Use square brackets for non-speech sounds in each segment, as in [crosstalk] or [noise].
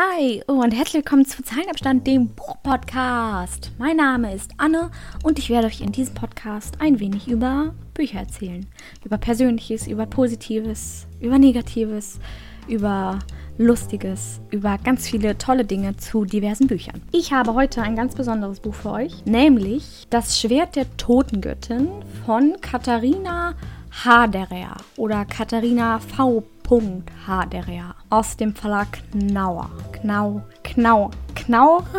Hi und herzlich willkommen zu Zeilenabstand, dem Buchpodcast. Mein Name ist Anne und ich werde euch in diesem Podcast ein wenig über Bücher erzählen. Über Persönliches, über Positives, über Negatives, über Lustiges, über ganz viele tolle Dinge zu diversen Büchern. Ich habe heute ein ganz besonderes Buch für euch, nämlich Das Schwert der Totengöttin von Katharina Haderer oder Katharina V. Haderer aus dem Verlag Knauer. Knau, Knau, Knau. [laughs]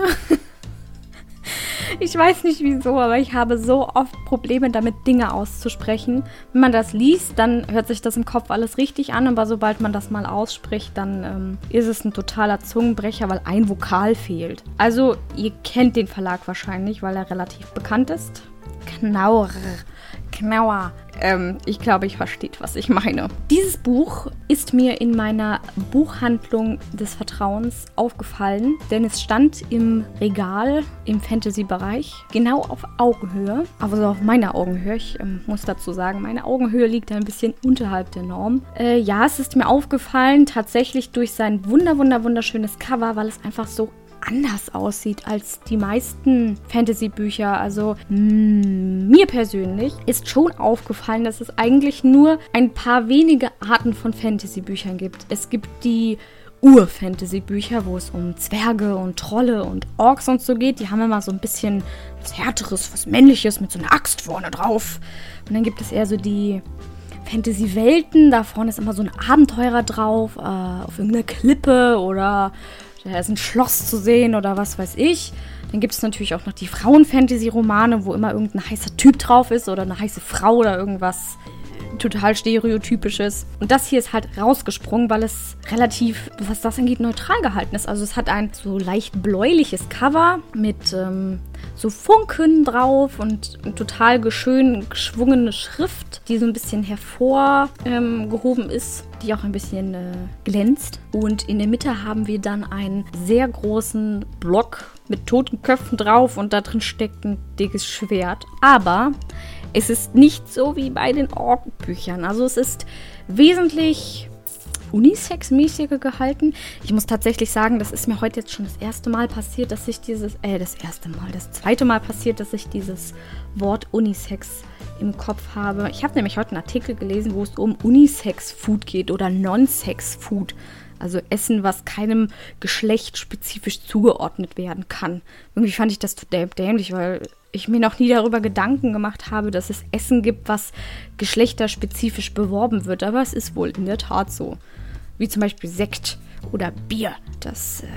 Ich weiß nicht wieso, aber ich habe so oft Probleme damit, Dinge auszusprechen. Wenn man das liest, dann hört sich das im Kopf alles richtig an, aber sobald man das mal ausspricht, dann ähm, ist es ein totaler Zungenbrecher, weil ein Vokal fehlt. Also, ihr kennt den Verlag wahrscheinlich, weil er relativ bekannt ist. Knaur. Knauer. Ähm, ich glaube, ich versteht, was ich meine. Dieses Buch ist mir in meiner Buchhandlung des Vertrauens aufgefallen, denn es stand im Regal im Fantasy-Bereich genau auf Augenhöhe. Also auf meiner Augenhöhe. Ich ähm, muss dazu sagen, meine Augenhöhe liegt ein bisschen unterhalb der Norm. Äh, ja, es ist mir aufgefallen, tatsächlich durch sein wunder, wunder, wunderschönes Cover, weil es einfach so anders aussieht als die meisten Fantasy-Bücher. Also mh, mm, mir persönlich ist schon aufgefallen, dass es eigentlich nur ein paar wenige Arten von Fantasy-Büchern gibt. Es gibt die Ur-Fantasy-Bücher, wo es um Zwerge und Trolle und Orks und so geht. Die haben immer so ein bisschen was Härteres, was Männliches mit so einer Axt vorne drauf. Und dann gibt es eher so die Fantasy-Welten. Da vorne ist immer so ein Abenteurer drauf, äh, auf irgendeiner Klippe oder da ist ein Schloss zu sehen oder was weiß ich. Dann gibt es natürlich auch noch die Frauen-Fantasy-Romane, wo immer irgendein heißer Typ drauf ist oder eine heiße Frau oder irgendwas total stereotypisches. Und das hier ist halt rausgesprungen, weil es relativ, was das angeht, neutral gehalten ist. Also es hat ein so leicht bläuliches Cover mit ähm, so Funken drauf und total schön geschwungene Schrift, die so ein bisschen hervorgehoben ähm, ist, die auch ein bisschen äh, glänzt. Und in der Mitte haben wir dann einen sehr großen Block mit toten Köpfen drauf und da drin steckt ein dickes Schwert. Aber es ist nicht so wie bei den Ork-Büchern. Also es ist wesentlich Unisex-mäßiger gehalten. Ich muss tatsächlich sagen, das ist mir heute jetzt schon das erste Mal passiert, dass ich dieses, äh, das erste Mal, das zweite Mal passiert, dass ich dieses Wort Unisex im Kopf habe. Ich habe nämlich heute einen Artikel gelesen, wo es um Unisex-Food geht oder Non-Sex-Food. Also Essen, was keinem Geschlecht spezifisch zugeordnet werden kann. Irgendwie fand ich das dämlich, weil ich mir noch nie darüber Gedanken gemacht habe, dass es Essen gibt, was geschlechterspezifisch beworben wird. Aber es ist wohl in der Tat so wie zum Beispiel Sekt oder Bier. Das äh,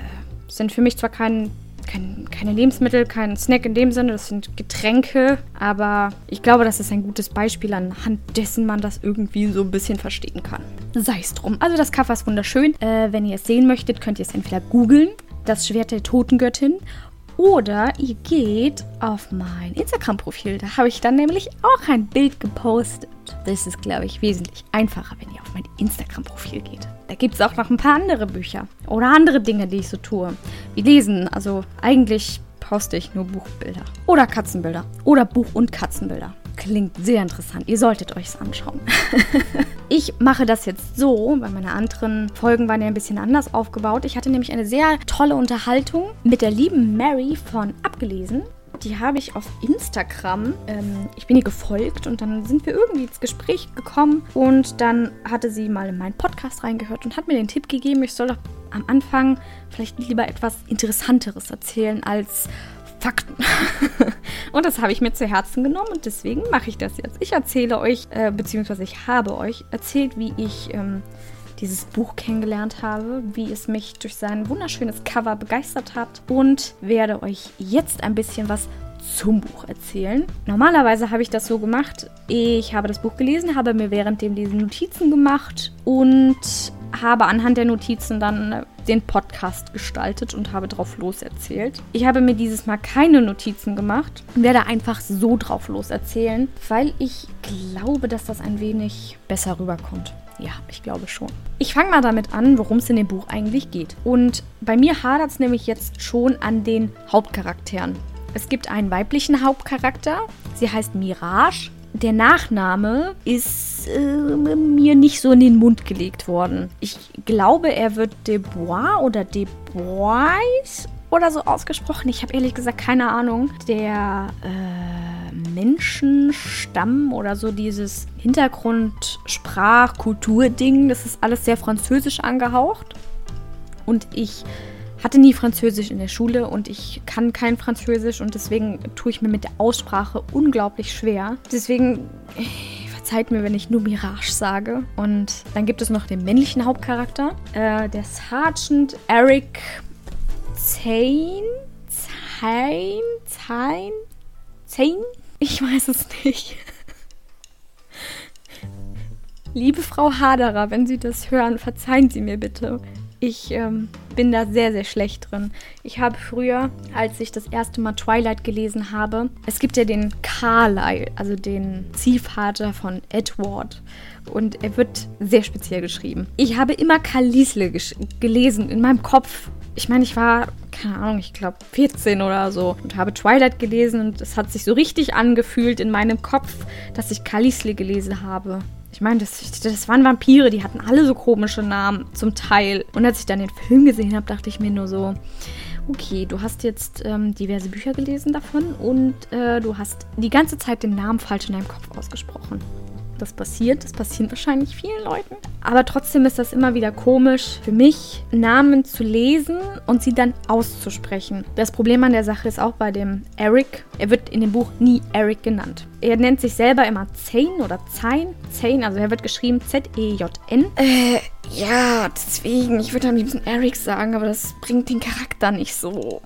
sind für mich zwar kein, kein, keine Lebensmittel, kein Snack in dem Sinne, das sind Getränke, aber ich glaube, das ist ein gutes Beispiel, anhand dessen man das irgendwie so ein bisschen verstehen kann. Sei es drum. Also das Cover ist wunderschön. Äh, wenn ihr es sehen möchtet, könnt ihr es entweder googeln, das Schwert der Totengöttin, oder ihr geht auf mein Instagram-Profil. Da habe ich dann nämlich auch ein Bild gepostet. Das ist, glaube ich, wesentlich einfacher, wenn ihr auf mein Instagram-Profil geht. Da gibt es auch noch ein paar andere Bücher oder andere Dinge, die ich so tue. Wie lesen. Also eigentlich poste ich nur Buchbilder. Oder Katzenbilder. Oder Buch- und Katzenbilder. Klingt sehr interessant. Ihr solltet euch es anschauen. [laughs] ich mache das jetzt so, weil meine anderen Folgen waren ja ein bisschen anders aufgebaut. Ich hatte nämlich eine sehr tolle Unterhaltung mit der lieben Mary von Abgelesen. Die habe ich auf Instagram. Ähm, ich bin ihr gefolgt und dann sind wir irgendwie ins Gespräch gekommen. Und dann hatte sie mal in meinen Podcast reingehört und hat mir den Tipp gegeben, ich soll doch am Anfang vielleicht lieber etwas Interessanteres erzählen als Fakten. [laughs] und das habe ich mir zu Herzen genommen und deswegen mache ich das jetzt. Ich erzähle euch, äh, beziehungsweise ich habe euch erzählt, wie ich ähm, dieses Buch kennengelernt habe, wie es mich durch sein wunderschönes Cover begeistert hat und werde euch jetzt ein bisschen was zum Buch erzählen. Normalerweise habe ich das so gemacht, ich habe das Buch gelesen, habe mir währenddem diese Notizen gemacht und habe anhand der Notizen dann äh, den Podcast gestaltet und habe drauf loserzählt. Ich habe mir dieses Mal keine Notizen gemacht und werde einfach so drauf loserzählen, weil ich glaube, dass das ein wenig besser rüberkommt. Ja, ich glaube schon. Ich fange mal damit an, worum es in dem Buch eigentlich geht. Und bei mir hadert es nämlich jetzt schon an den Hauptcharakteren. Es gibt einen weiblichen Hauptcharakter. Sie heißt Mirage der Nachname ist äh, mir nicht so in den Mund gelegt worden. Ich glaube, er wird Debois oder Debois oder so ausgesprochen. Ich habe ehrlich gesagt keine Ahnung. Der äh, Menschenstamm oder so dieses Hintergrund, Sprach, Kultur-Ding, das ist alles sehr französisch angehaucht. Und ich hatte nie Französisch in der Schule und ich kann kein Französisch und deswegen tue ich mir mit der Aussprache unglaublich schwer. Deswegen äh, verzeiht mir, wenn ich nur Mirage sage. Und dann gibt es noch den männlichen Hauptcharakter, äh, der Sergeant Eric Zane? Zane? Zane? Zane? Ich weiß es nicht. [laughs] Liebe Frau Haderer, wenn Sie das hören, verzeihen Sie mir bitte. Ich ähm, bin da sehr, sehr schlecht drin. Ich habe früher, als ich das erste Mal Twilight gelesen habe, es gibt ja den Carlyle, also den Ziehvater von Edward. Und er wird sehr speziell geschrieben. Ich habe immer Carlisle gelesen in meinem Kopf. Ich meine, ich war, keine Ahnung, ich glaube 14 oder so und habe Twilight gelesen und es hat sich so richtig angefühlt in meinem Kopf, dass ich Carlisle gelesen habe. Ich meine, das, das waren Vampire, die hatten alle so komische Namen, zum Teil. Und als ich dann den Film gesehen habe, dachte ich mir nur so, okay, du hast jetzt ähm, diverse Bücher gelesen davon und äh, du hast die ganze Zeit den Namen falsch in deinem Kopf ausgesprochen das passiert. Das passiert wahrscheinlich vielen Leuten. Aber trotzdem ist das immer wieder komisch für mich, Namen zu lesen und sie dann auszusprechen. Das Problem an der Sache ist auch bei dem Eric. Er wird in dem Buch nie Eric genannt. Er nennt sich selber immer Zane oder Zain. Zane, also er wird geschrieben Z-E-J-N. Äh, ja, deswegen, ich würde am liebsten Eric sagen, aber das bringt den Charakter nicht so.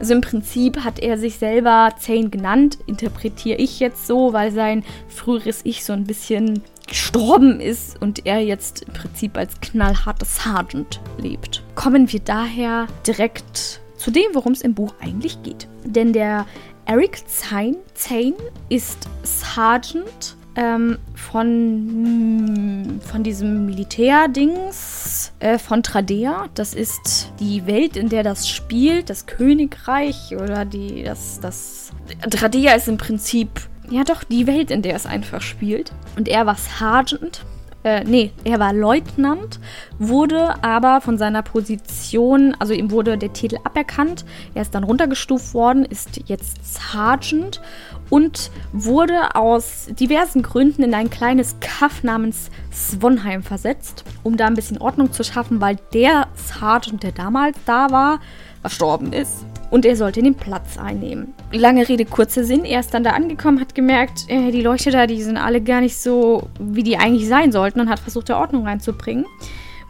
Also im Prinzip hat er sich selber Zane genannt, interpretiere ich jetzt so, weil sein früheres Ich so ein bisschen gestorben ist und er jetzt im Prinzip als knallharter Sergeant lebt. Kommen wir daher direkt zu dem, worum es im Buch eigentlich geht. Denn der Eric Zane, Zane ist Sergeant ähm, von, von diesem Militärdings äh, von Tradea. Das ist die Welt, in der das spielt, das Königreich oder die, das, das. Tradea ist im Prinzip, ja doch, die Welt, in der es einfach spielt. Und er war Sergeant äh, nee, er war Leutnant, wurde aber von seiner Position, also ihm wurde der Titel aberkannt. Er ist dann runtergestuft worden, ist jetzt Sergeant und wurde aus diversen Gründen in ein kleines Kaff namens Svonheim versetzt, um da ein bisschen Ordnung zu schaffen, weil der Sergeant, der damals da war, verstorben ist und er sollte den Platz einnehmen. Lange Rede, kurzer Sinn. Er ist dann da angekommen, hat gemerkt, äh, die Leuchte da, die sind alle gar nicht so, wie die eigentlich sein sollten und hat versucht, da Ordnung reinzubringen.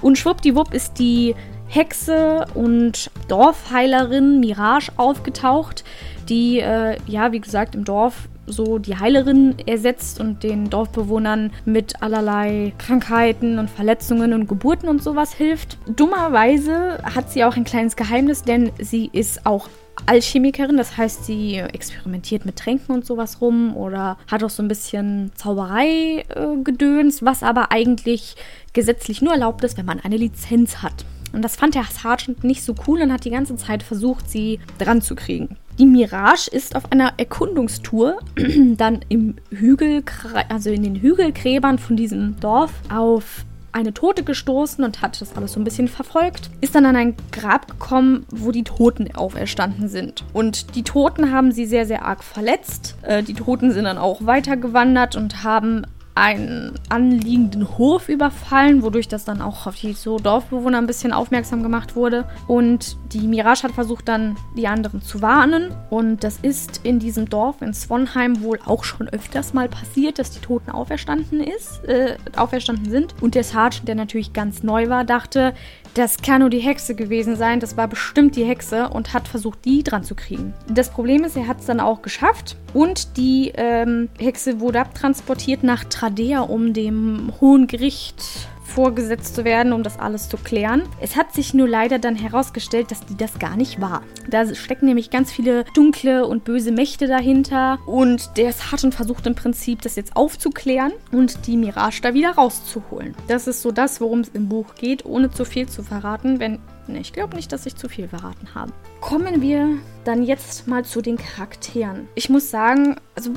Und schwuppdiwupp ist die Hexe und Dorfheilerin Mirage aufgetaucht, die, äh, ja, wie gesagt, im Dorf so die Heilerin ersetzt und den Dorfbewohnern mit allerlei Krankheiten und Verletzungen und Geburten und sowas hilft. Dummerweise hat sie auch ein kleines Geheimnis, denn sie ist auch Alchemikerin, das heißt, sie experimentiert mit Tränken und sowas rum oder hat auch so ein bisschen Zauberei-Gedöns, äh, was aber eigentlich gesetzlich nur erlaubt ist, wenn man eine Lizenz hat. Und das fand der Sergeant nicht so cool und hat die ganze Zeit versucht, sie dran zu kriegen. Die Mirage ist auf einer Erkundungstour [clears throat] dann im Hügel, also in den Hügelgräbern von diesem Dorf auf eine Tote gestoßen und hat das alles so ein bisschen verfolgt. Ist dann an ein Grab gekommen, wo die Toten auferstanden sind. Und die Toten haben sie sehr, sehr arg verletzt. Äh, die Toten sind dann auch weitergewandert und haben einen anliegenden Hof überfallen, wodurch das dann auch auf die so Dorfbewohner ein bisschen aufmerksam gemacht wurde. Und die Mirage hat versucht dann die anderen zu warnen. Und das ist in diesem Dorf in Swanheim wohl auch schon öfters mal passiert, dass die Toten auferstanden ist, äh, auferstanden sind. Und der Sergeant, der natürlich ganz neu war, dachte, das kann nur die Hexe gewesen sein. Das war bestimmt die Hexe und hat versucht, die dran zu kriegen. Das Problem ist, er hat es dann auch geschafft. Und die ähm, Hexe wurde abtransportiert nach Tradea, um dem Hohen Gericht vorgesetzt zu werden, um das alles zu klären. Es hat sich nur leider dann herausgestellt, dass die das gar nicht war. Da stecken nämlich ganz viele dunkle und böse Mächte dahinter und der Sergeant versucht im Prinzip das jetzt aufzuklären und die Mirage da wieder rauszuholen. Das ist so das, worum es im Buch geht, ohne zu viel zu verraten. Wenn verraten. Ich glaube nicht, dass ich zu viel verraten habe. Kommen wir dann jetzt mal zu den Charakteren. Ich muss sagen, also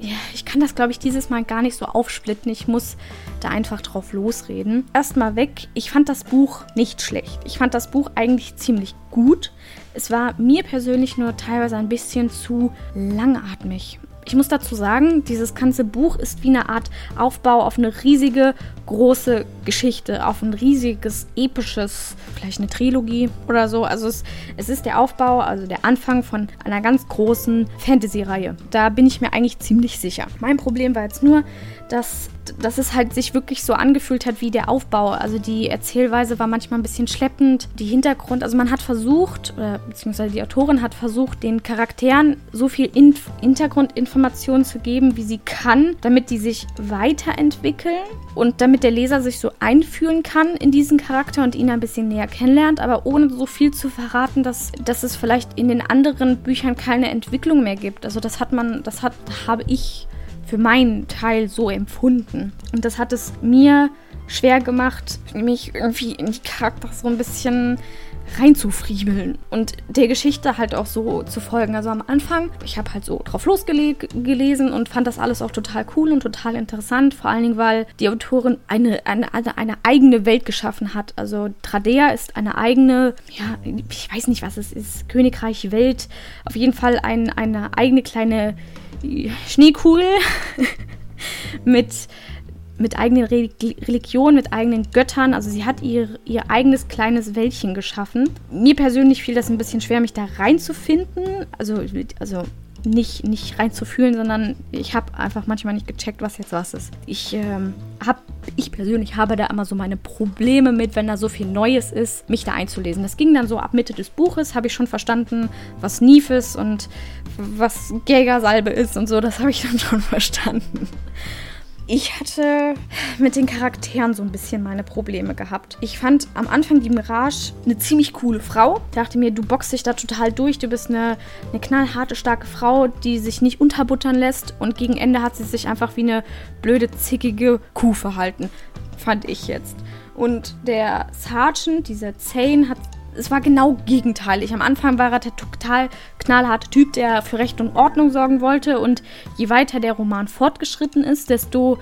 ja, ich kann das, glaube ich, dieses Mal gar nicht so aufsplitten. Ich muss da einfach drauf losreden. Erstmal weg, ich fand das Buch nicht schlecht. Ich fand das Buch eigentlich ziemlich gut. Es war mir persönlich nur teilweise ein bisschen zu langatmig. Ich muss dazu sagen, dieses ganze Buch ist wie eine Art Aufbau auf eine riesige, große Geschichte, auf ein riesiges, episches, vielleicht eine Trilogie oder so. Also es, es ist der Aufbau, also der Anfang von einer ganz großen Fantasy-Reihe. Da bin ich mir eigentlich ziemlich sicher. Mein Problem war jetzt nur, dass, dass es halt sich wirklich so angefühlt hat wie der Aufbau. Also die Erzählweise war manchmal ein bisschen schleppend. Die Hintergrund, also man hat versucht, oder, beziehungsweise die Autorin hat versucht, den Charakteren so viel Inf Hintergrundinformationen zu geben, wie sie kann, damit die sich weiterentwickeln und damit der Leser sich so einfühlen kann in diesen Charakter und ihn ein bisschen näher kennenlernt, aber ohne so viel zu verraten, dass, dass es vielleicht in den anderen Büchern keine Entwicklung mehr gibt. Also das hat man, das hat, habe ich für meinen Teil so empfunden. Und das hat es mir schwer gemacht, mich irgendwie in die Charakter so ein bisschen reinzufriebeln und der Geschichte halt auch so zu folgen. Also am Anfang, ich habe halt so drauf losgelesen und fand das alles auch total cool und total interessant. Vor allen Dingen, weil die Autorin eine, eine, eine eigene Welt geschaffen hat. Also Tradea ist eine eigene, ja, ich weiß nicht, was es ist, Königreich, Welt. Auf jeden Fall ein, eine eigene kleine Schneekugel [laughs] mit, mit eigenen Re Religionen, mit eigenen Göttern. Also sie hat ihr, ihr eigenes kleines Wäldchen geschaffen. Mir persönlich fiel das ein bisschen schwer, mich da reinzufinden. Also, also nicht, nicht reinzufühlen, sondern ich habe einfach manchmal nicht gecheckt, was jetzt was ist. Ich ähm, habe, ich persönlich habe da immer so meine Probleme mit, wenn da so viel Neues ist, mich da einzulesen. Das ging dann so ab Mitte des Buches, habe ich schon verstanden, was Nief ist und was Jägersalbe ist und so, das habe ich dann schon [laughs] verstanden. Ich hatte mit den Charakteren so ein bisschen meine Probleme gehabt. Ich fand am Anfang die Mirage eine ziemlich coole Frau. Ich dachte mir, du boxst dich da total durch. Du bist eine, eine knallharte, starke Frau, die sich nicht unterbuttern lässt. Und gegen Ende hat sie sich einfach wie eine blöde, zickige Kuh verhalten. Fand ich jetzt. Und der Sergeant, dieser Zane, hat es war genau gegenteilig. Am Anfang war er der total knallharte Typ, der für Recht und Ordnung sorgen wollte. Und je weiter der Roman fortgeschritten ist, desto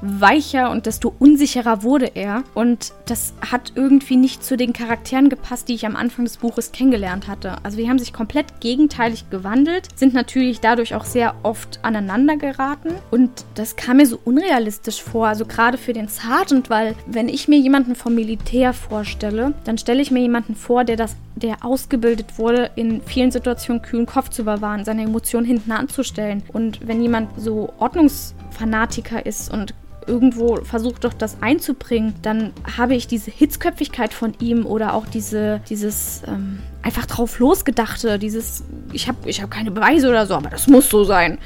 weicher und desto unsicherer wurde er. Und das hat irgendwie nicht zu den Charakteren gepasst, die ich am Anfang des Buches kennengelernt hatte. Also die haben sich komplett gegenteilig gewandelt, sind natürlich dadurch auch sehr oft aneinander geraten. Und das kam mir so unrealistisch vor, also gerade für den Sergeant, weil wenn ich mir jemanden vom Militär vorstelle, dann stelle ich mir jemanden vor, der das der ausgebildet wurde, in vielen Situationen kühlen Kopf zu bewahren, seine Emotionen hinten anzustellen. Und wenn jemand so Ordnungsfanatiker ist und irgendwo versucht doch das einzubringen, dann habe ich diese Hitzköpfigkeit von ihm oder auch diese, dieses ähm, einfach drauf losgedachte, dieses, ich habe ich hab keine Beweise oder so, aber das muss so sein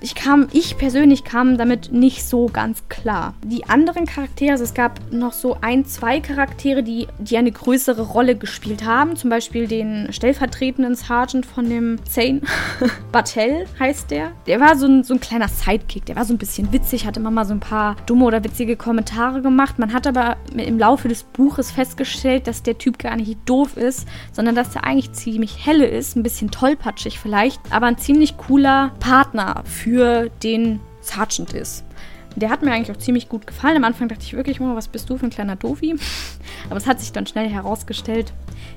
ich kam, ich persönlich kam damit nicht so ganz klar. Die anderen Charaktere, also es gab noch so ein, zwei Charaktere, die, die eine größere Rolle gespielt haben. Zum Beispiel den stellvertretenden Sergeant von dem Zane. [laughs] Battelle heißt der. Der war so ein, so ein kleiner Sidekick. Der war so ein bisschen witzig, hatte immer mal so ein paar dumme oder witzige Kommentare gemacht. Man hat aber im Laufe des Buches festgestellt, dass der Typ gar nicht doof ist, sondern dass er eigentlich ziemlich helle ist, ein bisschen tollpatschig vielleicht, aber ein ziemlich cooler Partner Partner für den Sergeant ist. Der hat mir eigentlich auch ziemlich gut gefallen. Am Anfang dachte ich wirklich, oh, was bist du für ein kleiner Dofi? [laughs] Aber es hat sich dann schnell herausgestellt,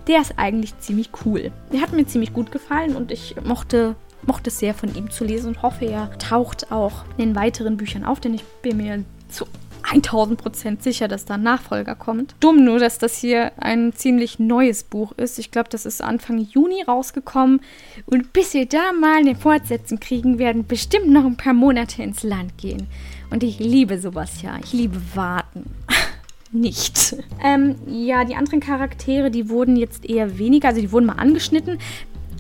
der ist eigentlich ziemlich cool. Der hat mir ziemlich gut gefallen und ich mochte, mochte es sehr von ihm zu lesen und hoffe, er taucht auch in den weiteren Büchern auf, denn ich bin mir zu 1000% sicher, dass da ein Nachfolger kommt. Dumm nur, dass das hier ein ziemlich neues Buch ist. Ich glaube, das ist Anfang Juni rausgekommen. Und bis wir da mal eine Fortsetzung kriegen, werden bestimmt noch ein paar Monate ins Land gehen. Und ich liebe sowas ja. Ich liebe warten. [laughs] nicht. Ähm, ja, die anderen Charaktere, die wurden jetzt eher weniger, also die wurden mal angeschnitten.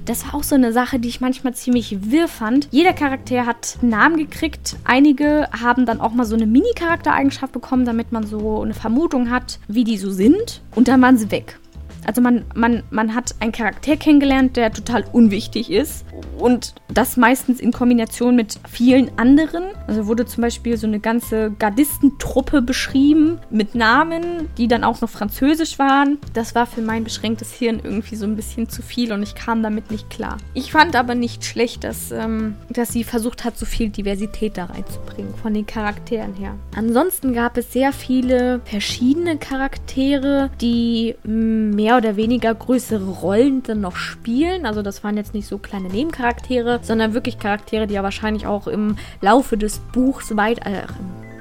Das war auch so eine Sache, die ich manchmal ziemlich wirr fand. Jeder Charakter hat einen Namen gekriegt. Einige haben dann auch mal so eine Mini-Charaktereigenschaft bekommen, damit man so eine Vermutung hat, wie die so sind. Und dann waren sie weg. Also man, man, man hat einen Charakter kennengelernt, der total unwichtig ist und das meistens in Kombination mit vielen anderen. Also wurde zum Beispiel so eine ganze Gardistentruppe beschrieben mit Namen, die dann auch noch französisch waren. Das war für mein beschränktes Hirn irgendwie so ein bisschen zu viel und ich kam damit nicht klar. Ich fand aber nicht schlecht, dass, ähm, dass sie versucht hat, so viel Diversität da reinzubringen von den Charakteren her. Ansonsten gab es sehr viele verschiedene Charaktere, die mm, mehr oder weniger größere Rollen dann noch spielen. Also das waren jetzt nicht so kleine Nebencharaktere, sondern wirklich Charaktere, die ja wahrscheinlich auch im Laufe des Buchs weit, äh,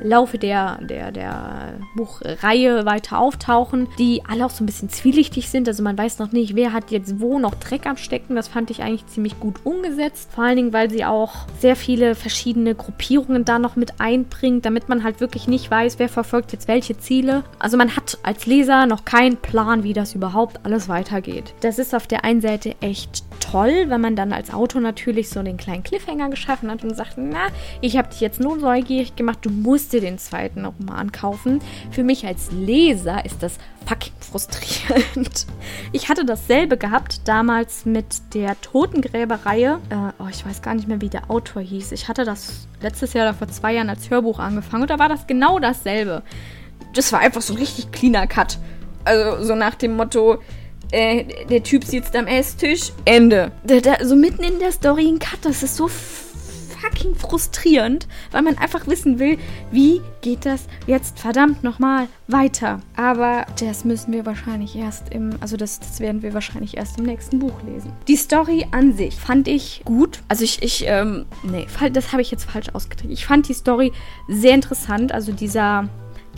Laufe der, der, der Buchreihe weiter auftauchen, die alle auch so ein bisschen zwielichtig sind. Also man weiß noch nicht, wer hat jetzt wo noch Dreck am Stecken. Das fand ich eigentlich ziemlich gut umgesetzt. Vor allen Dingen, weil sie auch sehr viele verschiedene Gruppierungen da noch mit einbringt, damit man halt wirklich nicht weiß, wer verfolgt jetzt welche Ziele. Also man hat als Leser noch keinen Plan, wie das überhaupt alles weitergeht. Das ist auf der einen Seite echt toll, wenn man dann als Autor natürlich so den kleinen Cliffhanger geschaffen hat und sagt, na, ich habe dich jetzt nur neugierig gemacht, du musst dir den zweiten Roman kaufen. Für mich als Leser ist das fucking frustrierend. Ich hatte dasselbe gehabt damals mit der Totengräberreihe. Äh, oh, ich weiß gar nicht mehr, wie der Autor hieß. Ich hatte das letztes Jahr oder vor zwei Jahren als Hörbuch angefangen und da war das genau dasselbe. Das war einfach so ein richtig cleaner Cut. Also so nach dem Motto, äh, der Typ sitzt am Esstisch, Ende. Da, da, so mitten in der Story ein Cut, das ist so fucking frustrierend, weil man einfach wissen will, wie geht das jetzt verdammt nochmal weiter. Aber das müssen wir wahrscheinlich erst im, also das, das werden wir wahrscheinlich erst im nächsten Buch lesen. Die Story an sich fand ich gut. Also ich, ich, ähm, nee, das habe ich jetzt falsch ausgedrückt. Ich fand die Story sehr interessant. Also dieser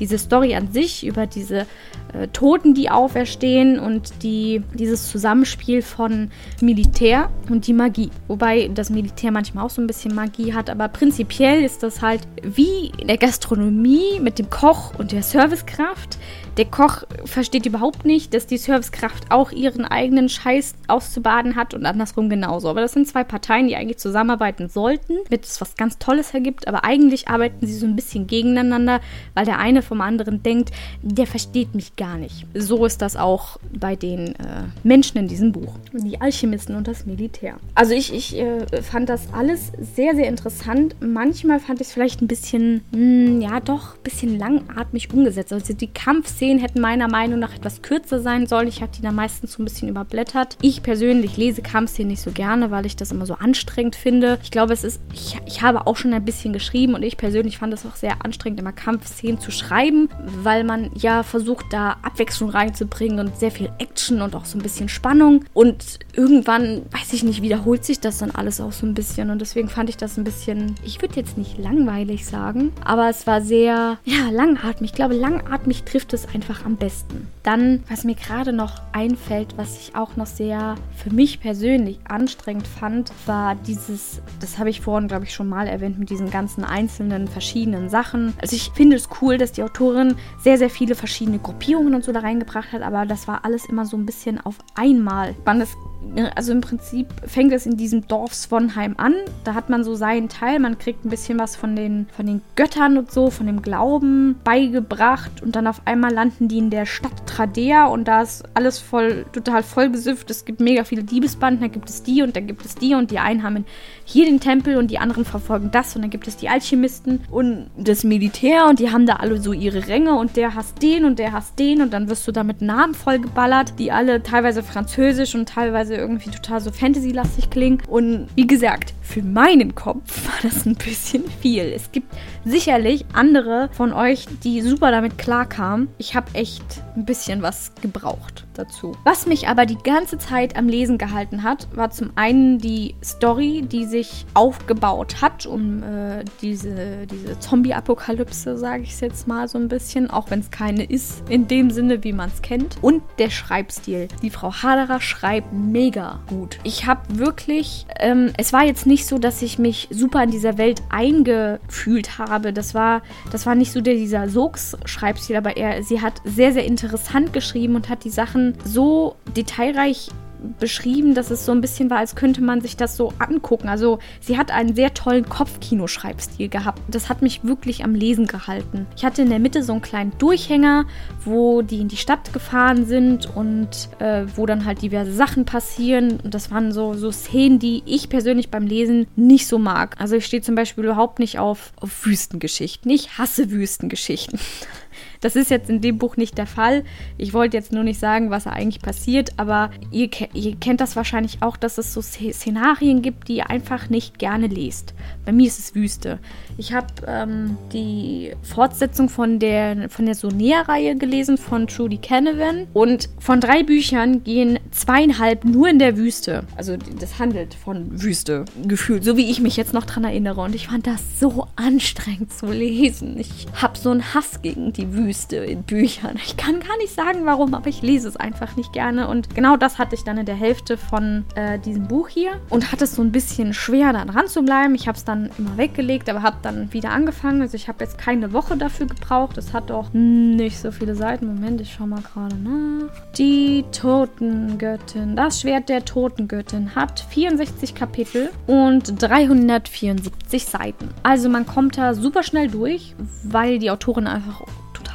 diese Story an sich, über diese äh, Toten, die auferstehen und die, dieses Zusammenspiel von Militär und die Magie. Wobei das Militär manchmal auch so ein bisschen Magie hat, aber prinzipiell ist das halt wie in der Gastronomie mit dem Koch und der Servicekraft. Der Koch versteht überhaupt nicht, dass die Servicekraft auch ihren eigenen Scheiß auszubaden hat und andersrum genauso. Aber das sind zwei Parteien, die eigentlich zusammenarbeiten sollten, damit es was ganz Tolles ergibt. Aber eigentlich arbeiten sie so ein bisschen gegeneinander, weil der eine vom anderen denkt, der versteht mich gar nicht. So ist das auch bei den äh, Menschen in diesem Buch. Die Alchemisten und das Militär. Also ich, ich äh, fand das alles sehr, sehr interessant. Manchmal fand ich es vielleicht ein bisschen, mh, hm, ja doch, ein bisschen langatmig umgesetzt. Also die Kampfszenen Szenen hätten meiner Meinung nach etwas kürzer sein sollen. Ich habe die da meistens so ein bisschen überblättert. Ich persönlich lese Kampfszenen nicht so gerne, weil ich das immer so anstrengend finde. Ich glaube, es ist, ich, ich habe auch schon ein bisschen geschrieben und ich persönlich fand es auch sehr anstrengend, immer Kampfszenen zu schreiben, weil man ja versucht, da Abwechslung reinzubringen und sehr viel Action und auch so ein bisschen Spannung. Und irgendwann, weiß ich nicht, wiederholt sich das dann alles auch so ein bisschen. Und deswegen fand ich das ein bisschen, ich würde jetzt nicht langweilig sagen, aber es war sehr, ja, langatmig. Ich glaube, langatmig trifft es einfach am besten. Dann, was mir gerade noch einfällt, was ich auch noch sehr für mich persönlich anstrengend fand, war dieses, das habe ich vorhin, glaube ich, schon mal erwähnt, mit diesen ganzen einzelnen verschiedenen Sachen. Also ich finde es cool, dass die Autorin sehr, sehr viele verschiedene Gruppierungen und so da reingebracht hat, aber das war alles immer so ein bisschen auf einmal. Man ist also im Prinzip fängt es in diesem Dorf Svonheim an. Da hat man so seinen Teil. Man kriegt ein bisschen was von den, von den Göttern und so, von dem Glauben beigebracht. Und dann auf einmal landen die in der Stadt Tradea und da ist alles voll, total voll gesifft. Es gibt mega viele Diebesbanden. Da gibt es die und da gibt es die. Und die einen haben hier den Tempel und die anderen verfolgen das. Und dann gibt es die Alchemisten und das Militär und die haben da alle so ihre Ränge und der hasst den und der hasst den. Und dann wirst du da mit Namen vollgeballert, die alle teilweise französisch und teilweise irgendwie total so Fantasy-lastig klingen. Und wie gesagt, für meinen Kopf [laughs] war das ein bisschen viel. Es gibt sicherlich andere von euch, die super damit klarkamen. Ich habe echt ein bisschen was gebraucht dazu. Was mich aber die ganze Zeit am Lesen gehalten hat, war zum einen die Story, die sich aufgebaut hat um äh, diese, diese Zombie-Apokalypse, sage ich es jetzt mal so ein bisschen, auch wenn es keine ist, in dem Sinne, wie man es kennt. Und der Schreibstil. Die Frau Haderer schreibt mega gut. Ich habe wirklich, ähm, es war jetzt nicht so, dass ich mich super in dieser Welt eingefühlt habe. Das war, das war nicht so der, dieser Sogs-Schreibstil, aber er, sie hat sehr, sehr interessant geschrieben und hat die Sachen so detailreich beschrieben, dass es so ein bisschen war, als könnte man sich das so angucken. Also sie hat einen sehr tollen Kopfkinoschreibstil gehabt. Das hat mich wirklich am Lesen gehalten. Ich hatte in der Mitte so einen kleinen Durchhänger, wo die in die Stadt gefahren sind und äh, wo dann halt diverse Sachen passieren. Und das waren so, so Szenen, die ich persönlich beim Lesen nicht so mag. Also ich stehe zum Beispiel überhaupt nicht auf, auf Wüstengeschichten. Ich hasse Wüstengeschichten. [laughs] Das ist jetzt in dem Buch nicht der Fall. Ich wollte jetzt nur nicht sagen, was da eigentlich passiert, aber ihr, ihr, kennt das wahrscheinlich auch, dass es so Szenarien gibt, die ihr einfach nicht gerne lest. Bei mir ist es Wüste. Ich habe ähm, die Fortsetzung von der, von der Sonea-Reihe gelesen von Trudy Canavan und von drei Büchern gehen zweieinhalb nur in der Wüste. Also das handelt von Wüste gefühlt, so wie ich mich jetzt noch dran erinnere. Und ich fand das so anstrengend zu lesen. Ich habe so einen Hass gegen die Wüste. Wüste in Büchern. Ich kann gar nicht sagen, warum, aber ich lese es einfach nicht gerne. Und genau das hatte ich dann in der Hälfte von äh, diesem Buch hier und hatte es so ein bisschen schwer, da dran zu bleiben. Ich habe es dann immer weggelegt, aber habe dann wieder angefangen. Also ich habe jetzt keine Woche dafür gebraucht. Es hat auch nicht so viele Seiten. Moment, ich schau mal gerade nach. Die Totengöttin, das Schwert der Totengöttin hat 64 Kapitel und 374 Seiten. Also man kommt da super schnell durch, weil die Autorin einfach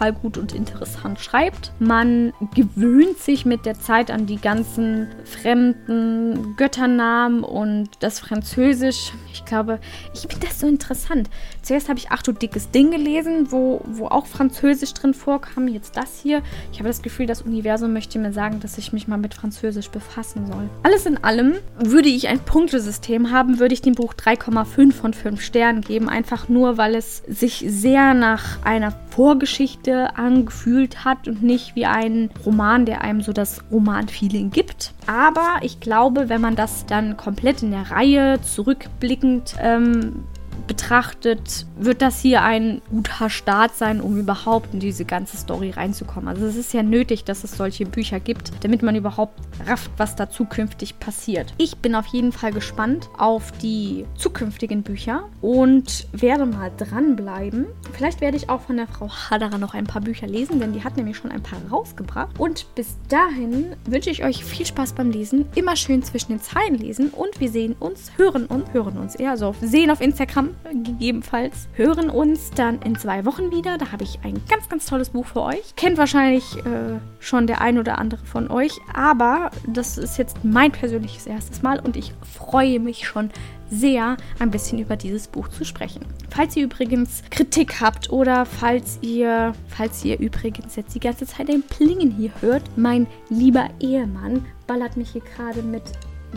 total gut und interessant schreibt. Man gewöhnt sich mit der Zeit an die ganzen fremden Götternamen und das Französisch. Ich glaube, ich finde das so interessant. Zuerst habe ich Ach du dickes Ding gelesen, wo, wo auch Französisch drin vorkam. Jetzt das hier. Ich habe das Gefühl, das Universum möchte mir sagen, dass ich mich mal mit Französisch befassen soll. Alles in allem würde ich ein Punktesystem haben, würde ich dem Buch 3,5 von 5 Sternen geben. Einfach nur, weil es sich sehr nach einer Vorgeschichte angefühlt hat und nicht wie ein Roman, der einem so das Roman-Feeling gibt. Aber ich glaube, wenn man das dann komplett in der Reihe zurückblickend ähm, betrachtet, wird das hier ein guter Start sein, um überhaupt in diese ganze Story reinzukommen. Also es ist ja nötig, dass es solche Bücher gibt, damit man überhaupt rafft, was da zukünftig passiert. Ich bin auf jeden Fall gespannt auf die zukünftigen Bücher und werde mal dranbleiben. Vielleicht werde ich auch von der Frau Haderer noch ein paar Bücher lesen, denn die hat nämlich schon ein paar rausgebracht. Und bis dahin wünsche ich euch viel Spaß beim Lesen. Immer schön zwischen den Zeilen lesen und wir sehen uns, hören uns, hören uns eher, also sehen auf Instagram gegebenenfalls. Hören uns dann in zwei Wochen wieder. Da habe ich ein ganz, ganz tolles Buch für euch. Kennt wahrscheinlich äh, schon der ein oder andere von euch, aber das ist jetzt mein persönliches erstes Mal und ich freue mich schon sehr, ein bisschen über dieses Buch zu sprechen. Falls ihr übrigens Kritik habt oder falls ihr, falls ihr übrigens jetzt die ganze Zeit ein Plingen hier hört, mein lieber Ehemann ballert mich hier gerade mit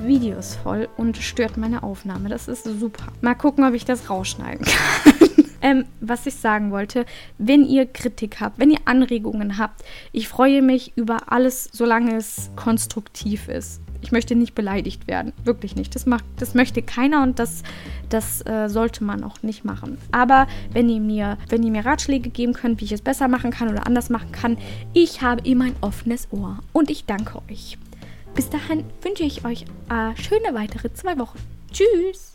Videos voll und stört meine Aufnahme. Das ist super. Mal gucken, ob ich das rausschneiden kann. [laughs] ähm, was ich sagen wollte, wenn ihr Kritik habt, wenn ihr Anregungen habt, ich freue mich über alles, solange es konstruktiv ist. Ich möchte nicht beleidigt werden. Wirklich nicht. Das, macht, das möchte keiner und das, das äh, sollte man auch nicht machen. Aber wenn ihr, mir, wenn ihr mir Ratschläge geben könnt, wie ich es besser machen kann oder anders machen kann, ich habe immer ein offenes Ohr. Und ich danke euch. Bis dahin wünsche ich euch äh, schöne weitere zwei Wochen. Tschüss!